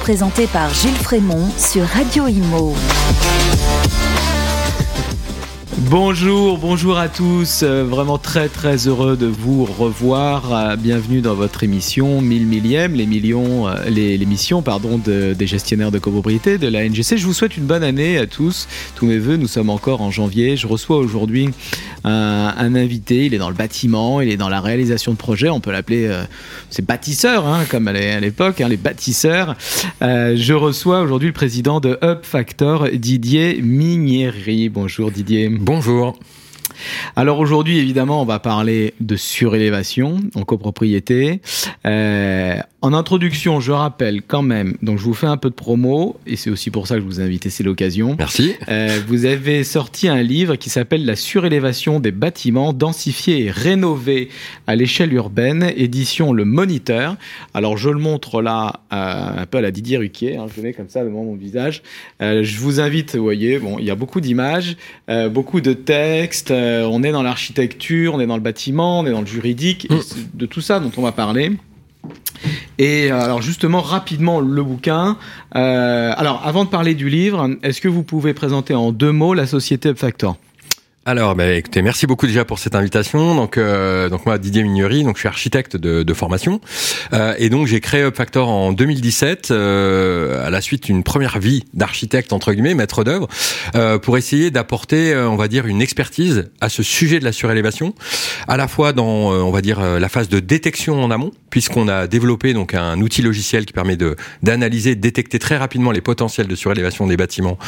présentée par Gilles Frémont sur Radio Imo. Bonjour, bonjour à tous. Euh, vraiment très très heureux de vous revoir. Euh, bienvenue dans votre émission 1000 millième, les millions, euh, l'émission pardon de, des gestionnaires de copropriété de la NGC. Je vous souhaite une bonne année à tous. Tous mes voeux. Nous sommes encore en janvier. Je reçois aujourd'hui un, invité. Il est dans le bâtiment, il est dans la réalisation de projets. On peut l'appeler, c'est bâtisseur, hein, comme à l'époque, hein, les bâtisseurs. je reçois aujourd'hui le président de Up Factor, Didier Minieri. Bonjour Didier. Bonjour. Alors aujourd'hui, évidemment, on va parler de surélévation en copropriété. Euh, en introduction, je rappelle quand même, donc je vous fais un peu de promo, et c'est aussi pour ça que je vous ai invité, c'est l'occasion. Merci. Euh, vous avez sorti un livre qui s'appelle La surélévation des bâtiments densifiés et rénovés à l'échelle urbaine, édition Le Moniteur. Alors je le montre là euh, un peu à la Didier Ruquier, hein, je le mets comme ça devant mon visage. Je vous invite, vous voyez, bon, il y a beaucoup d'images, beaucoup de textes, euh, on est dans l'architecture, on est dans le bâtiment, on est dans le juridique, mmh. de tout ça dont on va parler. Et euh, alors justement, rapidement, le bouquin. Euh, alors, avant de parler du livre, est-ce que vous pouvez présenter en deux mots la société Upfactor? Alors, bah, écoutez, merci beaucoup déjà pour cette invitation. Donc, euh, donc moi, Didier Mignery, donc je suis architecte de, de formation, euh, et donc j'ai créé UpFactor en 2017 euh, à la suite d'une première vie d'architecte entre guillemets, maître d'œuvre, euh, pour essayer d'apporter, euh, on va dire, une expertise à ce sujet de la surélévation, à la fois dans, euh, on va dire, la phase de détection en amont, puisqu'on a développé donc un outil logiciel qui permet de d'analyser, de détecter très rapidement les potentiels de surélévation des bâtiments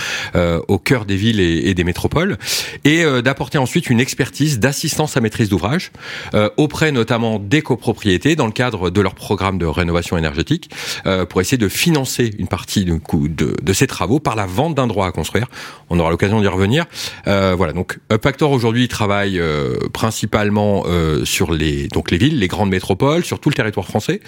au cœur des villes et, et des métropoles, et d'apporter ensuite une expertise d'assistance à maîtrise d'ouvrage euh, auprès notamment des copropriétés dans le cadre de leur programme de rénovation énergétique euh, pour essayer de financer une partie de, de, de ces travaux par la vente d'un droit à construire. On aura l'occasion d'y revenir. Euh, voilà, donc Upactor aujourd'hui travaille euh, principalement sur les donc les villes, les grandes métropoles, sur tout le territoire français,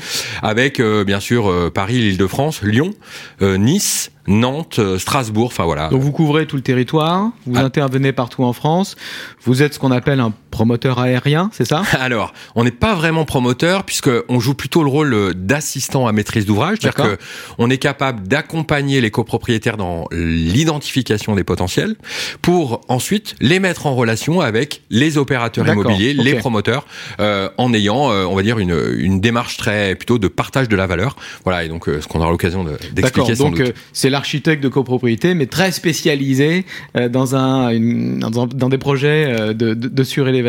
avec bien sûr Paris, l'Île-de-France, Lyon, Nice, Nantes, euh, Strasbourg, enfin voilà. Donc vous couvrez tout le territoire, vous ah. intervenez partout en France, vous êtes ce qu'on appelle un promoteur aérien, c'est ça? Alors, on n'est pas vraiment promoteur puisque on joue plutôt le rôle euh, d'assistant à maîtrise d'ouvrage, c'est-à-dire que on est capable d'accompagner les copropriétaires dans l'identification des potentiels pour ensuite les mettre en relation avec les opérateurs immobiliers, okay. les promoteurs, euh, en ayant, euh, on va dire, une, une démarche très plutôt de partage de la valeur. Voilà, et donc euh, ce qu'on aura l'occasion d'expliquer. donc c'est l'architecte de copropriété, mais très spécialisé euh, dans, un, une, dans, dans, des projets euh, de, de, de, surélévation.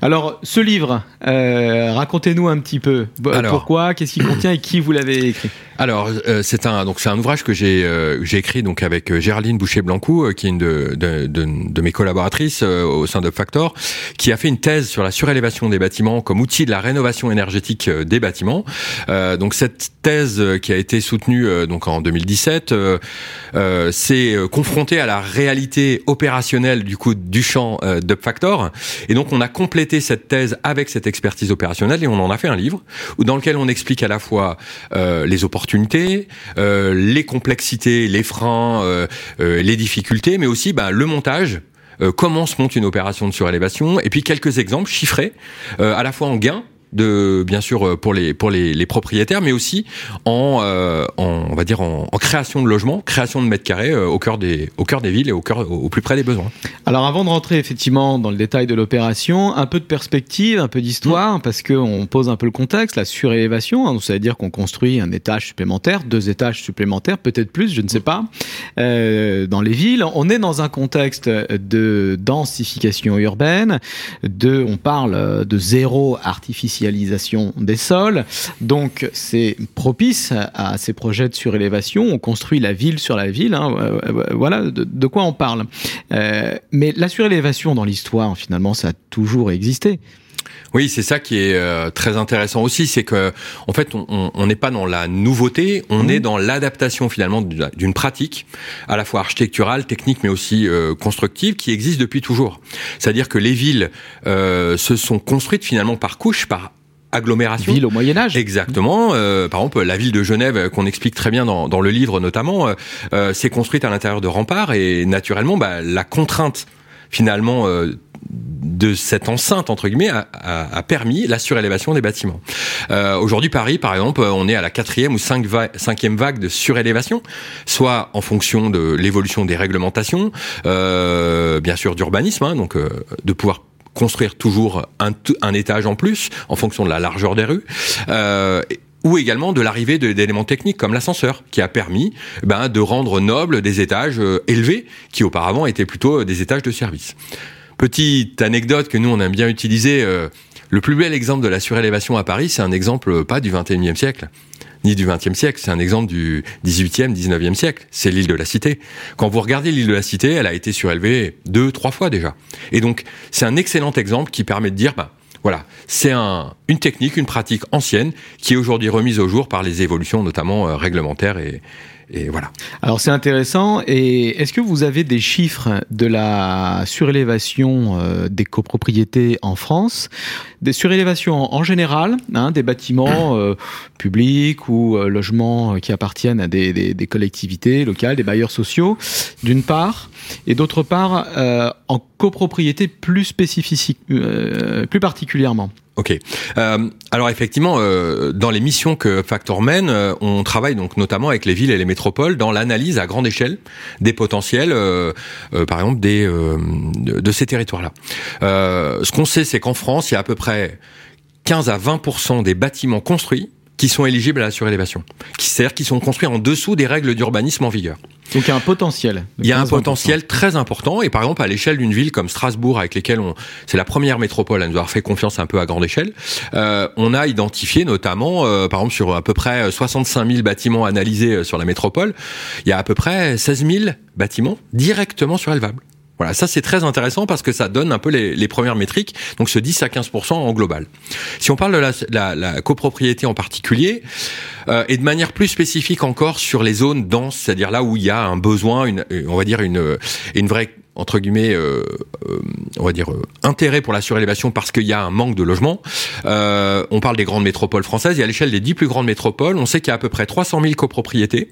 Alors, ce livre, euh, racontez-nous un petit peu. Alors, pourquoi, qu'est-ce qu'il contient et qui vous l'avez écrit? Alors euh, c'est un donc c'est un ouvrage que j'ai euh, j'ai écrit donc avec euh, Géraldine Boucher Blancou euh, qui est une de, de, de, de mes collaboratrices euh, au sein de Factor qui a fait une thèse sur la surélévation des bâtiments comme outil de la rénovation énergétique des bâtiments. donc cette thèse qui a été soutenue donc en 2017 s'est confrontée à la réalité opérationnelle du coup du champ de Factor et donc on a complété cette thèse avec cette expertise opérationnelle et on en a fait un livre dans lequel on explique à la fois les opportunités euh, les complexités, les freins, euh, euh, les difficultés, mais aussi bah, le montage euh, comment se monte une opération de surélévation, et puis quelques exemples chiffrés, euh, à la fois en gains de bien sûr euh, pour les pour les, les propriétaires, mais aussi en, euh, en, on va dire en, en, création de logements, création de mètres carrés euh, au cœur des au cœur des villes et au cœur au, plus près des besoins. Alors avant de rentrer effectivement dans le détail de l'opération, un peu de perspective, un peu d'histoire, mmh. parce que on pose un peu le contexte, la surélévation, hein, ça veut dire qu'on construit un étage supplémentaire, deux étages supplémentaires, peut-être plus, je ne sais pas, euh, dans les villes. On est dans un contexte de densification urbaine, de on parle de zéro artificiel des sols. Donc c'est propice à, ces projets de surélévation. On construit la ville sur la ville. Hein, euh, euh, voilà de, quoi on parle. Euh, mais la surélévation dans l'histoire, finalement, ça a toujours existé. Oui, c'est ça qui est euh, très intéressant aussi, c'est que en fait, on n'est pas dans la nouveauté, on mmh. est dans l'adaptation finalement d'une pratique à la fois architecturale, technique, mais aussi euh, constructive, qui existe depuis toujours. C'est-à-dire que les villes euh, se sont construites finalement par couches, par agglomération. Ville au Moyen Âge. Exactement. Euh, par exemple, la ville de Genève, qu'on explique très bien dans, dans le livre notamment, euh, s'est construite à l'intérieur de remparts et naturellement, bah, la contrainte finalement de cette enceinte entre guillemets a, a, permis la surélévation des bâtiments. Euh, Aujourd'hui, Paris, par exemple, on est à la quatrième ou cinq cinquième vague de surélévation, soit en fonction de l'évolution des réglementations, euh, bien sûr d'urbanisme, hein, donc euh, de pouvoir construire toujours un, un, étage en plus en fonction de la largeur des rues. Euh, ou également de l'arrivée d'éléments techniques comme l'ascenseur, qui a permis ben, de rendre nobles des étages euh, élevés, qui auparavant étaient plutôt des étages de service. Petite anecdote que nous on aime bien utiliser, euh, le plus bel exemple de la surélévation à Paris, c'est un exemple pas du 21e siècle, ni du 20e siècle, c'est un exemple du 18e, 19e siècle, c'est l'île de la Cité. Quand vous regardez l'île de la Cité, elle a été surélevée deux, trois fois déjà. Et donc, c'est un excellent exemple qui permet de dire, bah, voilà, c'est un, une technique, une pratique ancienne qui est aujourd'hui remise au jour par les évolutions notamment euh, réglementaires et, et voilà. Alors c'est intéressant. Et est-ce que vous avez des chiffres de la surélévation euh, des copropriétés en France? Des surélévations en général, hein, des bâtiments euh, publics ou logements qui appartiennent à des, des, des, collectivités locales, des bailleurs sociaux, d'une part, et d'autre part en copropriété plus spécifique, plus particulièrement. Ok. Euh, alors effectivement, euh, dans les missions que Factor mène, euh, on travaille donc notamment avec les villes et les métropoles dans l'analyse à grande échelle des potentiels, euh, euh, par exemple des de, de, ces territoires-là. ce qu'on sait, c'est qu'en France, il y a à peu près 15 à 20% des bâtiments construits qui sont éligibles à la surélévation, qui c'est-à-dire qui sont construits en dessous des règles d'urbanisme en vigueur. Donc il y a un potentiel. Il y a un potentiel très important et par exemple à l'échelle d'une ville comme Strasbourg avec lesquelles on c'est la première métropole à nous avoir fait confiance un peu à grande échelle, euh, on a identifié notamment euh, par exemple sur à peu près 65 000 bâtiments analysés euh, sur la métropole, il y a à peu près 16 000 bâtiments directement surélevables. Voilà, ça c'est très intéressant parce que ça donne un peu les, premières métriques, donc ce 10 à 15% en global. Si on parle de la, copropriété en particulier, euh, et de manière plus spécifique encore sur les zones denses, c'est-à-dire là où il y a un besoin, une, on va dire une, une vraie entre guillemets, euh, euh, on va dire euh, intérêt pour la surélévation parce qu'il y a un manque de logement. Euh, on parle des grandes métropoles françaises et à l'échelle des dix plus grandes métropoles, on sait qu'il y a à peu près 300 000 copropriétés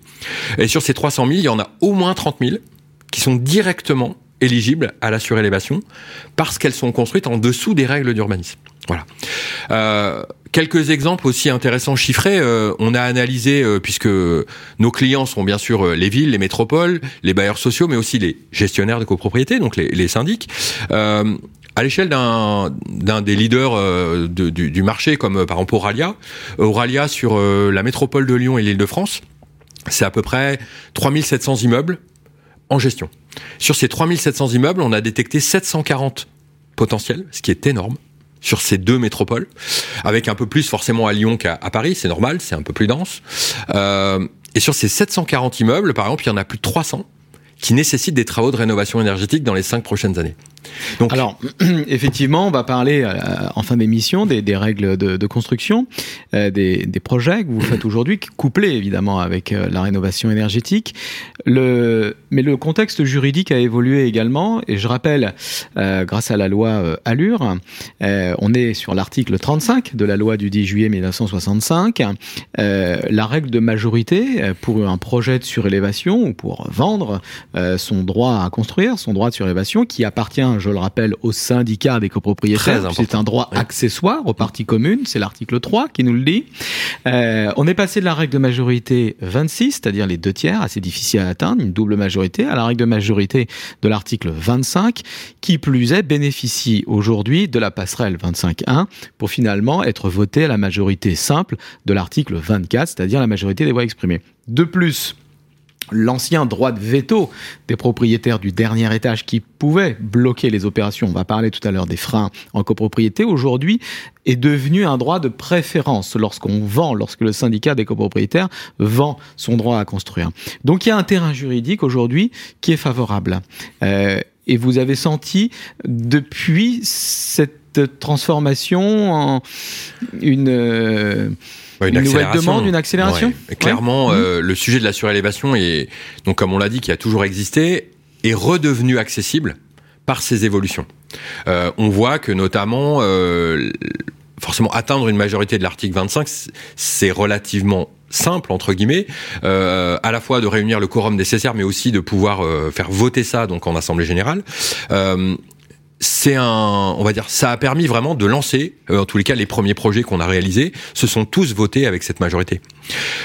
et sur ces 300 000, il y en a au moins 30 000 qui sont directement éligibles à la surélévation parce qu'elles sont construites en dessous des règles d'urbanisme. Voilà. Euh, quelques exemples aussi intéressants chiffrés. Euh, on a analysé, euh, puisque nos clients sont bien sûr euh, les villes, les métropoles, les bailleurs sociaux, mais aussi les gestionnaires de copropriété, donc les, les syndics. Euh, à l'échelle d'un des leaders de, du, du, marché, comme par exemple Auralia, Auralia sur la métropole de Lyon et l'Île-de-France, c'est à peu près 3700 immeubles en gestion. Sur ces 3700 immeubles, on a détecté 740 potentiels, ce qui est énorme sur ces deux métropoles, avec un peu plus forcément à Lyon qu'à Paris, c'est normal, c'est un peu plus dense. Euh, et sur ces 740 immeubles, par exemple, il y en a plus de 300 qui nécessitent des travaux de rénovation énergétique dans les cinq prochaines années. Donc, Alors, effectivement, on va parler euh, en fin d'émission des, règles de, construction, euh, des, projets que vous faites aujourd'hui, couplés évidemment avec euh, la rénovation énergétique. Mais le contexte juridique a évolué également, et je rappelle, grâce à la loi Allure, on est sur l'article 35 de la loi du 10 juillet 1965, la règle de majorité pour un projet de surélévation ou pour vendre son droit à construire, son droit de surélévation, qui appartient je le rappelle, au syndicat des copropriétaires. C'est un droit oui. accessoire aux parties communes, c'est l'article 3 qui nous le dit. Euh, on est passé de la règle de majorité 26, c'est-à-dire les deux tiers, assez difficile à atteindre, une double majorité, à la règle de majorité de l'article 25, qui plus est bénéficie aujourd'hui de la passerelle 25.1 pour finalement être voté à la majorité simple de l'article 24, c'est-à-dire la majorité des voix exprimées. De plus, l'ancien droit de veto des propriétaires du dernier étage qui pouvaient bloquer les opérations, on va parler tout à l'heure des freins en copropriété, aujourd'hui est devenu un droit de préférence lorsqu'on vend, lorsque le syndicat des copropriétaires vend son droit à construire. Donc il y a un terrain juridique aujourd'hui qui est favorable. Euh, et vous avez senti depuis cette transformation en une... Euh, une, une nouvelle demande, une accélération ouais. Clairement, ouais. euh, mmh. le sujet de la surélévation est, donc comme on l'a dit, qui a toujours existé, est redevenu accessible par ces évolutions. Euh, on voit que notamment, euh, forcément, atteindre une majorité de l'article 25, c'est relativement simple entre guillemets, euh, à la fois de réunir le quorum nécessaire, mais aussi de pouvoir euh, faire voter ça donc en assemblée générale. Euh, c'est un, on va dire, ça a permis vraiment de lancer, euh, en tous les cas, les premiers projets qu'on a réalisés, se sont tous votés avec cette majorité.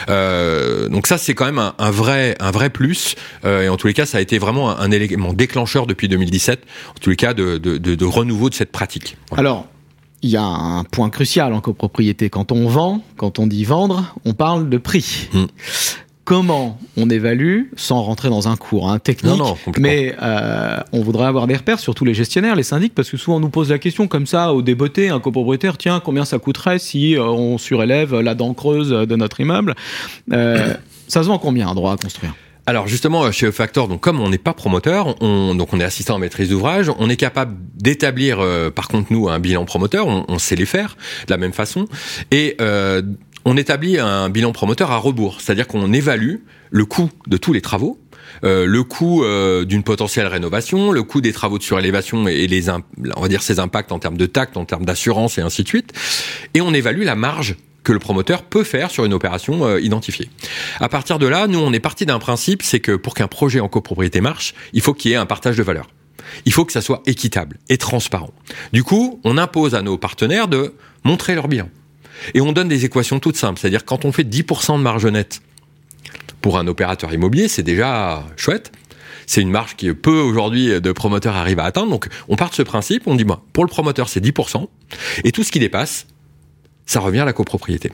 Euh, donc ça, c'est quand même un, vrai, un vrai plus. Euh, et en tous les cas, ça a été vraiment un, élément déclencheur depuis 2017, en tous les cas, de, de, de, renouveau de cette pratique. Alors, il y a un point crucial en copropriété. Quand on vend, quand on dit vendre, on parle de prix. Mmh comment on évalue, sans rentrer dans un cours hein, technique, mais euh, on voudrait avoir des repères, surtout les gestionnaires, les syndics, parce que souvent on nous pose la question comme ça, au débeauté, un copropriétaire, tiens, combien ça coûterait si euh, on surélève la dent creuse de notre immeuble? Euh, Ça se vend combien un droit à construire? Alors justement chez Factor, donc comme on n'est pas promoteur, on, donc on est assistant en maîtrise d'ouvrage, on est capable d'établir par contre nous un bilan promoteur, on, sait les faire de la même façon. Et on établit un bilan promoteur à rebours, c'est-à-dire qu'on évalue le coût de tous les travaux, euh, le coût euh, d'une potentielle rénovation, le coût des travaux de surélévation et les on va dire ses impacts en termes de tact, en termes d'assurance et ainsi de suite, et on évalue la marge que le promoteur peut faire sur une opération euh, identifiée. À partir de là, nous on est parti d'un principe, c'est que pour qu'un projet en copropriété marche, il faut qu'il y ait un partage de valeur. Il faut que ça soit équitable et transparent. Du coup, on impose à nos partenaires de montrer leur bilan. Et on donne des équations toutes simples. C'est-à-dire quand on fait 10% de marge nette pour un opérateur immobilier, c'est déjà chouette. C'est une marge qui peu aujourd'hui de promoteurs arrivent à atteindre. Donc on part de ce principe, on dit pour le promoteur c'est 10%, et tout ce qui dépasse, ça revient à la copropriété.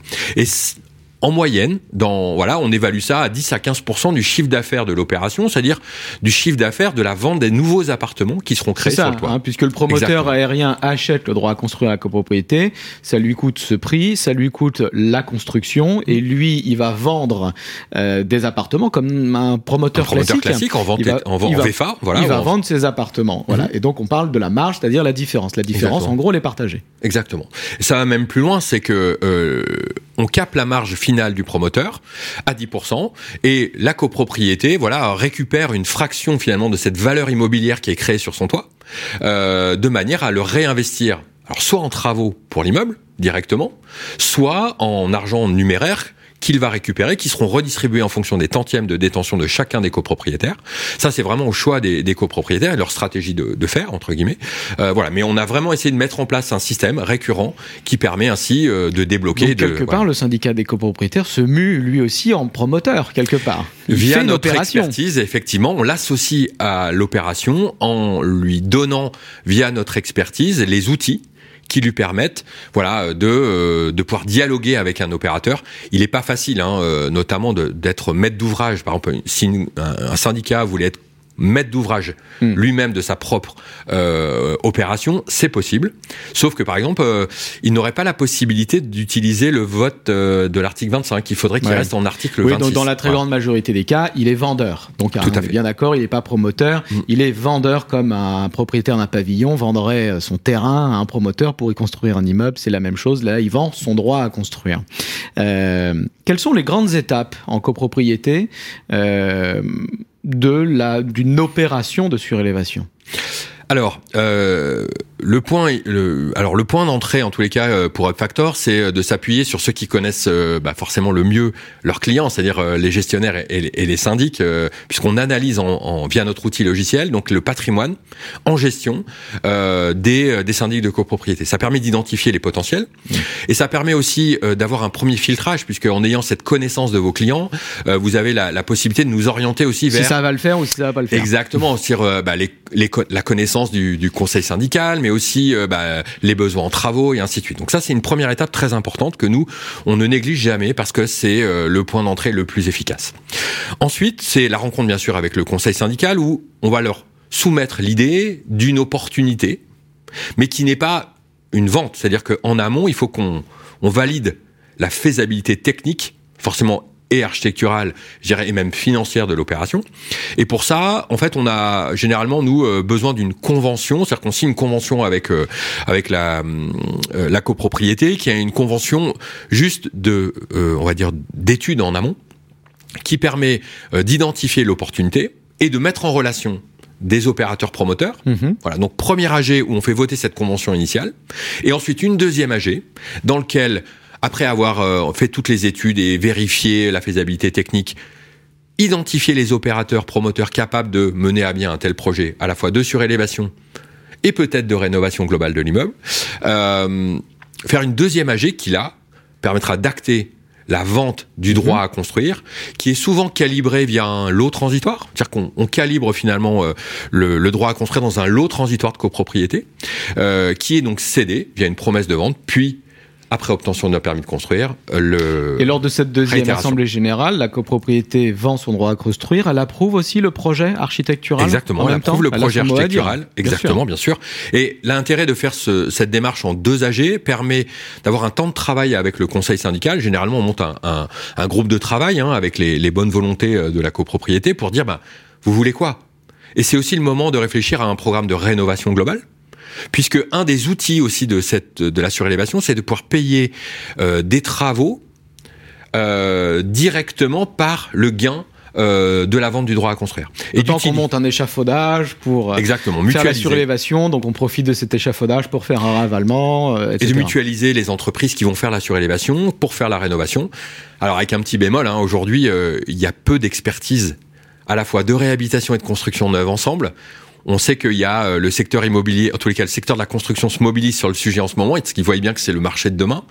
En moyenne, dans voilà, on évalue ça à 10 à 15% du chiffre d'affaires de l'opération, c'est-à-dire du chiffre d'affaires de la vente des nouveaux appartements qui seront créés sur le toit. Hein, puisque le promoteur aérien achète le droit à construire la copropriété, ça lui coûte ce prix, ça lui coûte la construction, et lui, il va vendre euh, des appartements comme un promoteur, classique. en vente, il va, en, VFA, voilà. Il va vendre ses appartements, voilà. Mhm. Et donc on parle de la marge, c'est-à-dire la différence. La différence, en gros, elle est partagée. Exactement. Et ça va même plus loin, c'est que euh, on capte la marge du promoteur à 10% et la copropriété voilà récupère une fraction finalement de cette valeur immobilière qui est créée sur son toit euh, de manière à le réinvestir soit en travaux pour l'immeuble directement soit en argent numéraire qu'il va récupérer, qui seront redistribués en fonction des tantièmes de détention de chacun des copropriétaires. Ça, c'est vraiment au choix des, des, copropriétaires et leur stratégie de, de faire, entre guillemets. Euh, voilà, mais on a vraiment essayé de mettre en place un système récurrent qui permet ainsi euh, de débloquer. Donc, quelque part, le syndicat des copropriétaires se mue lui aussi en promoteur, quelque part. Via notre expertise, effectivement, on l'associe à l'opération en lui donnant, via notre expertise, les outils qui lui permettent voilà de euh, de pouvoir dialoguer avec un opérateur. Il n'est pas facile, hein, euh, notamment d'être maître d'ouvrage. Par exemple, si un syndicat voulait être maître d'ouvrage hmm. lui-même de sa propre euh, opération, c'est possible. Sauf que par exemple, euh, il n'aurait pas la possibilité d'utiliser le vote euh, de l'article 25. Il faudrait qu'il reste en article oui, 26. Donc dans la très grande majorité des cas, il est vendeur. Donc Tout à fait. bien d'accord, il n'est pas promoteur. Hmm. Il est vendeur comme un propriétaire d'un pavillon vendrait son terrain à un promoteur pour y construire un immeuble. C'est la même chose. Là, il vend son droit à construire. quelles sont les grandes étapes en copropriété? De la d'une opération de surélévation. Alors, euh, le point, le, alors le point d'entrée en tous les cas euh, pour UpFactor, c'est euh, de s'appuyer sur ceux qui connaissent euh, bah, forcément le mieux leurs clients, c'est-à-dire les gestionnaires et, les syndics, puisqu'on analyse en, via notre outil logiciel donc le patrimoine en gestion des, des syndics de copropriété. Ça permet d'identifier les potentiels mmh. et ça permet aussi d'avoir un premier filtrage, puisque en ayant cette connaissance de vos clients, vous avez la, la, possibilité de nous orienter aussi vers si ça va le faire ou si ça va pas le faire. Exactement, sur bah, les, les, la connaissance du, conseil syndical, mais aussi euh, bah, les besoins en travaux et ainsi de suite. Donc ça, c'est une première étape très importante que nous, on ne néglige jamais parce que c'est euh, le point d'entrée le plus efficace. Ensuite, c'est la rencontre bien sûr avec le conseil syndical où on va leur soumettre l'idée d'une opportunité, mais qui n'est pas une vente. C'est-à-dire qu'en amont, il faut qu'on on valide la faisabilité technique, forcément et architecturale, je et même financière de l'opération. Et pour ça, en fait, on a généralement nous euh, besoin d'une convention, c'est-à-dire qu'on signe une convention avec euh, avec la euh, la copropriété, qui a une convention juste de, on va dire, d'études en amont, qui permet d'identifier l'opportunité et de mettre en relation des opérateurs promoteurs. Mhm. Voilà, donc premier AG où on fait voter cette convention initiale, et ensuite une deuxième AG dans lequel après avoir euh, fait toutes les études et vérifié la faisabilité technique, identifier les opérateurs promoteurs capables de mener à bien un tel projet, à la fois de surélévation et peut-être de rénovation globale de l'immeuble. Euh, faire une deuxième AG qui là permettra d'acter la vente du droit mhm. à construire, qui est souvent calibré via un lot transitoire, c'est-à-dire qu'on calibre finalement euh, le, droit à construire dans un lot transitoire de copropriété, euh, qui est donc cédé via une promesse de vente, puis après obtention d'un permis de construire, le Et lors de cette deuxième assemblée générale, la copropriété vend son droit à construire. Elle approuve aussi le projet architectural. Exactement, elle approuve le projet architectural. exactement, bien sûr. Et l'intérêt de faire ce, cette démarche en deux AG permet d'avoir un temps de travail avec le conseil syndical. Généralement, on monte un, un, un groupe de travail hein, avec les, les, bonnes volontés euh, de la copropriété pour dire, bah, vous voulez quoi? Et c'est aussi le moment de réfléchir à un programme de rénovation globale puisque un des outils aussi de cette de la surélévation, c'est de pouvoir payer euh, des travaux euh, directement par le gain euh, de la vente du droit à construire. Et tant qu'on monte un échafaudage pour Exactement, faire la surélévation, donc on profite de cet échafaudage pour faire un ravalement, etc. Et de mutualiser les entreprises qui vont faire la surélévation pour faire la rénovation. Alors avec un petit bémol, hein, aujourd'hui, il y a peu d'expertise à la fois de réhabilitation et de construction neuve ensemble. On sait qu'il y a euh, le secteur immobilier, en tous les cas le secteur de la construction se mobilise sur le sujet en ce moment, et ce qu'ils voient bien que c'est le marché de demain,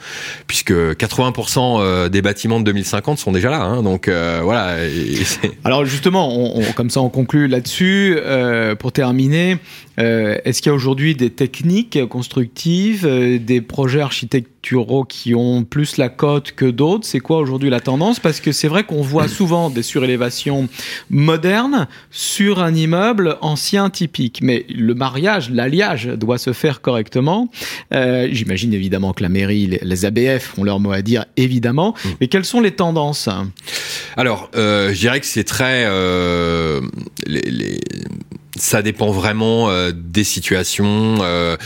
puisque 80% euh, des bâtiments de 2050 sont déjà là. Hein, donc euh, voilà. Alors justement, on, comme ça on conclut là-dessus. pour terminer, est-ce qu'il y a aujourd'hui des techniques constructives, des projets architecturaux qui ont plus la cote que d'autres? C'est quoi aujourd'hui la tendance? Parce que c'est vrai qu'on voit souvent des surélévations modernes sur un immeuble ancien typique. Mais le mariage, l'alliage doit se faire correctement. Euh, J'imagine évidemment que la mairie, les, ABF ont leur mot à dire, évidemment. Mm. Mais quelles sont les tendances? Alors, euh, je dirais que c'est très... Euh, les, les... Ça dépend vraiment euh, des situations. Euh,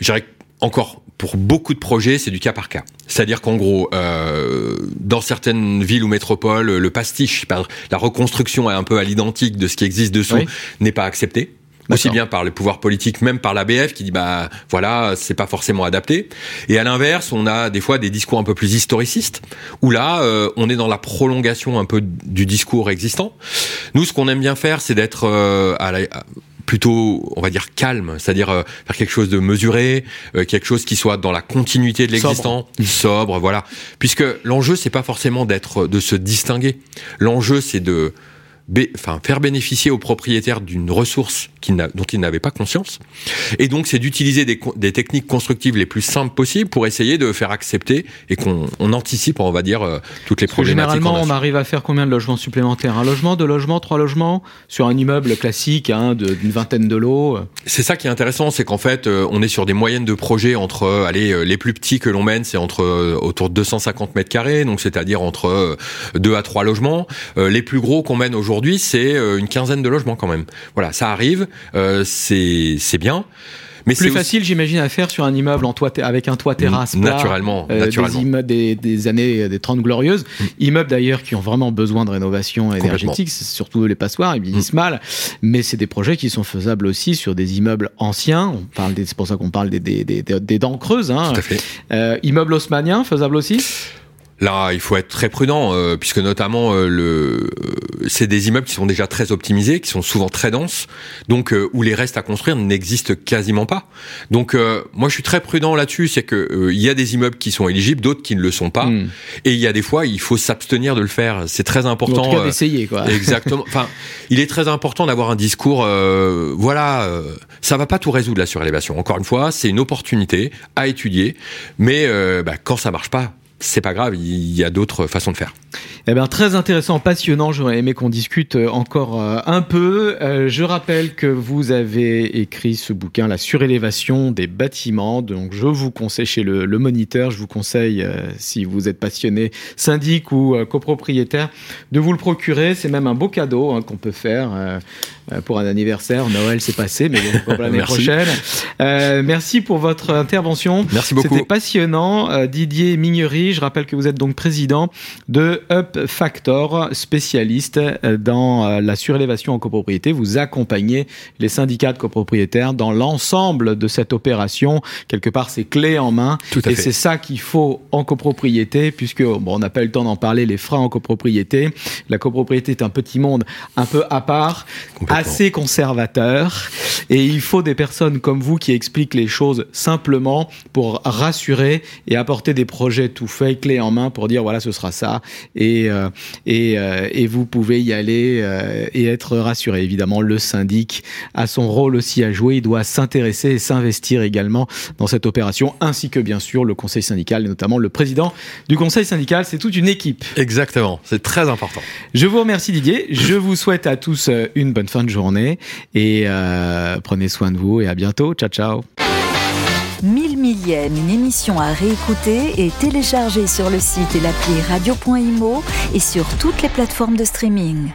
je dirais encore pour beaucoup de projets, c'est du cas par cas. C'est-à-dire qu'en gros, euh, dans certaines villes ou métropoles, le pastiche, la reconstruction est un peu à l'identique de ce qui existe dessous, n'est pas accepté aussi bien par le pouvoir politique, même par l'ABF qui dit bah voilà c'est pas forcément adapté. Et à l'inverse, on a des fois des discours un peu plus historicistes où là euh, on est dans la prolongation un peu du discours existant. Nous, ce qu'on aime bien faire, c'est d'être euh, à plutôt, on va dire, calme, c'est-à-dire euh, faire quelque chose de mesuré, quelque chose qui soit dans la continuité de l'existant, sobre. sobre, voilà. Puisque l'enjeu, c'est pas forcément d'être, de se distinguer. L'enjeu, c'est de enfin, faire bénéficier aux propriétaires d'une ressource dont ils n'avaient pas conscience. Et donc, c'est d'utiliser des, des, techniques constructives les plus simples possibles pour essayer de faire accepter et qu'on anticipe, on va dire, euh, toutes les problématiques. Généralement, on, arrive à faire combien de logements supplémentaires? Un logement, deux logements, trois logements? Sur un immeuble classique hein, d'une vingtaine de lots C'est ça qui est intéressant, c'est qu'en fait, euh, on est sur des moyennes de projets entre, euh, allez, les plus petits que l'on mène, c'est entre autour de 250 mètres carrés, donc c'est-à-dire entre deux à trois logements. les plus gros qu'on mène aujourd'hui Aujourd'hui, c'est euh, une quinzaine de logements quand même. Voilà, ça arrive, euh, c'est bien. Mais plus facile, j'imagine, à faire sur un immeuble en toit avec un toit terrasse. naturellement, euh, naturellement. Des, des, années des 30 glorieuses. Mm. Immeubles d'ailleurs qui ont vraiment besoin de rénovation énergétique, surtout les passoires, ils vieillissent mm. mal. Mais c'est des projets qui sont faisables aussi sur des immeubles anciens. On parle c'est pour ça qu'on parle des, des, dents creuses. Hein. Tout à fait. Euh, immeuble haussmanien, faisable aussi? Là, il faut être très prudent euh, puisque notamment euh, le, euh, c'est des immeubles qui sont déjà très optimisés, qui sont souvent très denses, donc où les restes à construire n'existent quasiment pas. Donc moi, je suis très prudent là-dessus, c'est que il y a des immeubles qui sont éligibles, d'autres qui ne le sont pas, hmm. et il y a des fois, il faut s'abstenir de le faire. C'est très important. En tout d'essayer, quoi. Exactement. enfin, il est très important d'avoir un discours. voilà, ça va pas tout résoudre la surélévation. Encore une fois, c'est une opportunité à étudier, mais bah, quand ça marche pas, c'est pas grave, il y a d'autres façons de faire. Eh bien, très intéressant, passionnant. J'aurais aimé qu'on discute euh, encore euh, un peu. Euh, je rappelle que vous avez écrit ce bouquin, La surélévation des bâtiments. Donc, je vous conseille chez le, Moniteur, je vous conseille, si vous êtes passionné, syndic ou copropriétaire, de vous le procurer. C'est même un beau cadeau hein, qu'on peut faire pour un anniversaire. Noël, c'est passé, mais pour l'année prochaine. merci pour votre intervention. Merci beaucoup. C'était passionnant. Didier Mignery, je rappelle que vous êtes donc président de Up Factor, spécialiste dans euh, la surélévation en copropriété. Vous accompagnez les syndicats de copropriétaires dans l'ensemble de cette opération. Quelque part, c'est clé en main. et c'est ça qu'il faut en copropriété, puisque bon, on n'a pas eu le temps d'en parler, les freins en copropriété. La copropriété est un petit monde un peu à part, assez conservateur. Et il faut des personnes comme vous qui expliquent les choses simplement pour rassurer et apporter des projets tout faits, clés en main pour dire voilà ce sera ça et euh, et, euh, et vous pouvez y aller euh, et être rassuré. Évidemment, le syndic a son rôle aussi à jouer. Il doit s'intéresser et s'investir également dans cette opération, ainsi que bien sûr le conseil syndical et notamment le président du conseil syndical. C'est toute une équipe. Exactement, c'est très important. Je vous remercie Didier. Je vous souhaite à tous une bonne fin de journée et euh, prenez soin de vous et à bientôt. Ciao ciao. Mille millième, une émission à réécouter et télécharger sur le site et l'appli radio.imo et sur toutes les plateformes de streaming.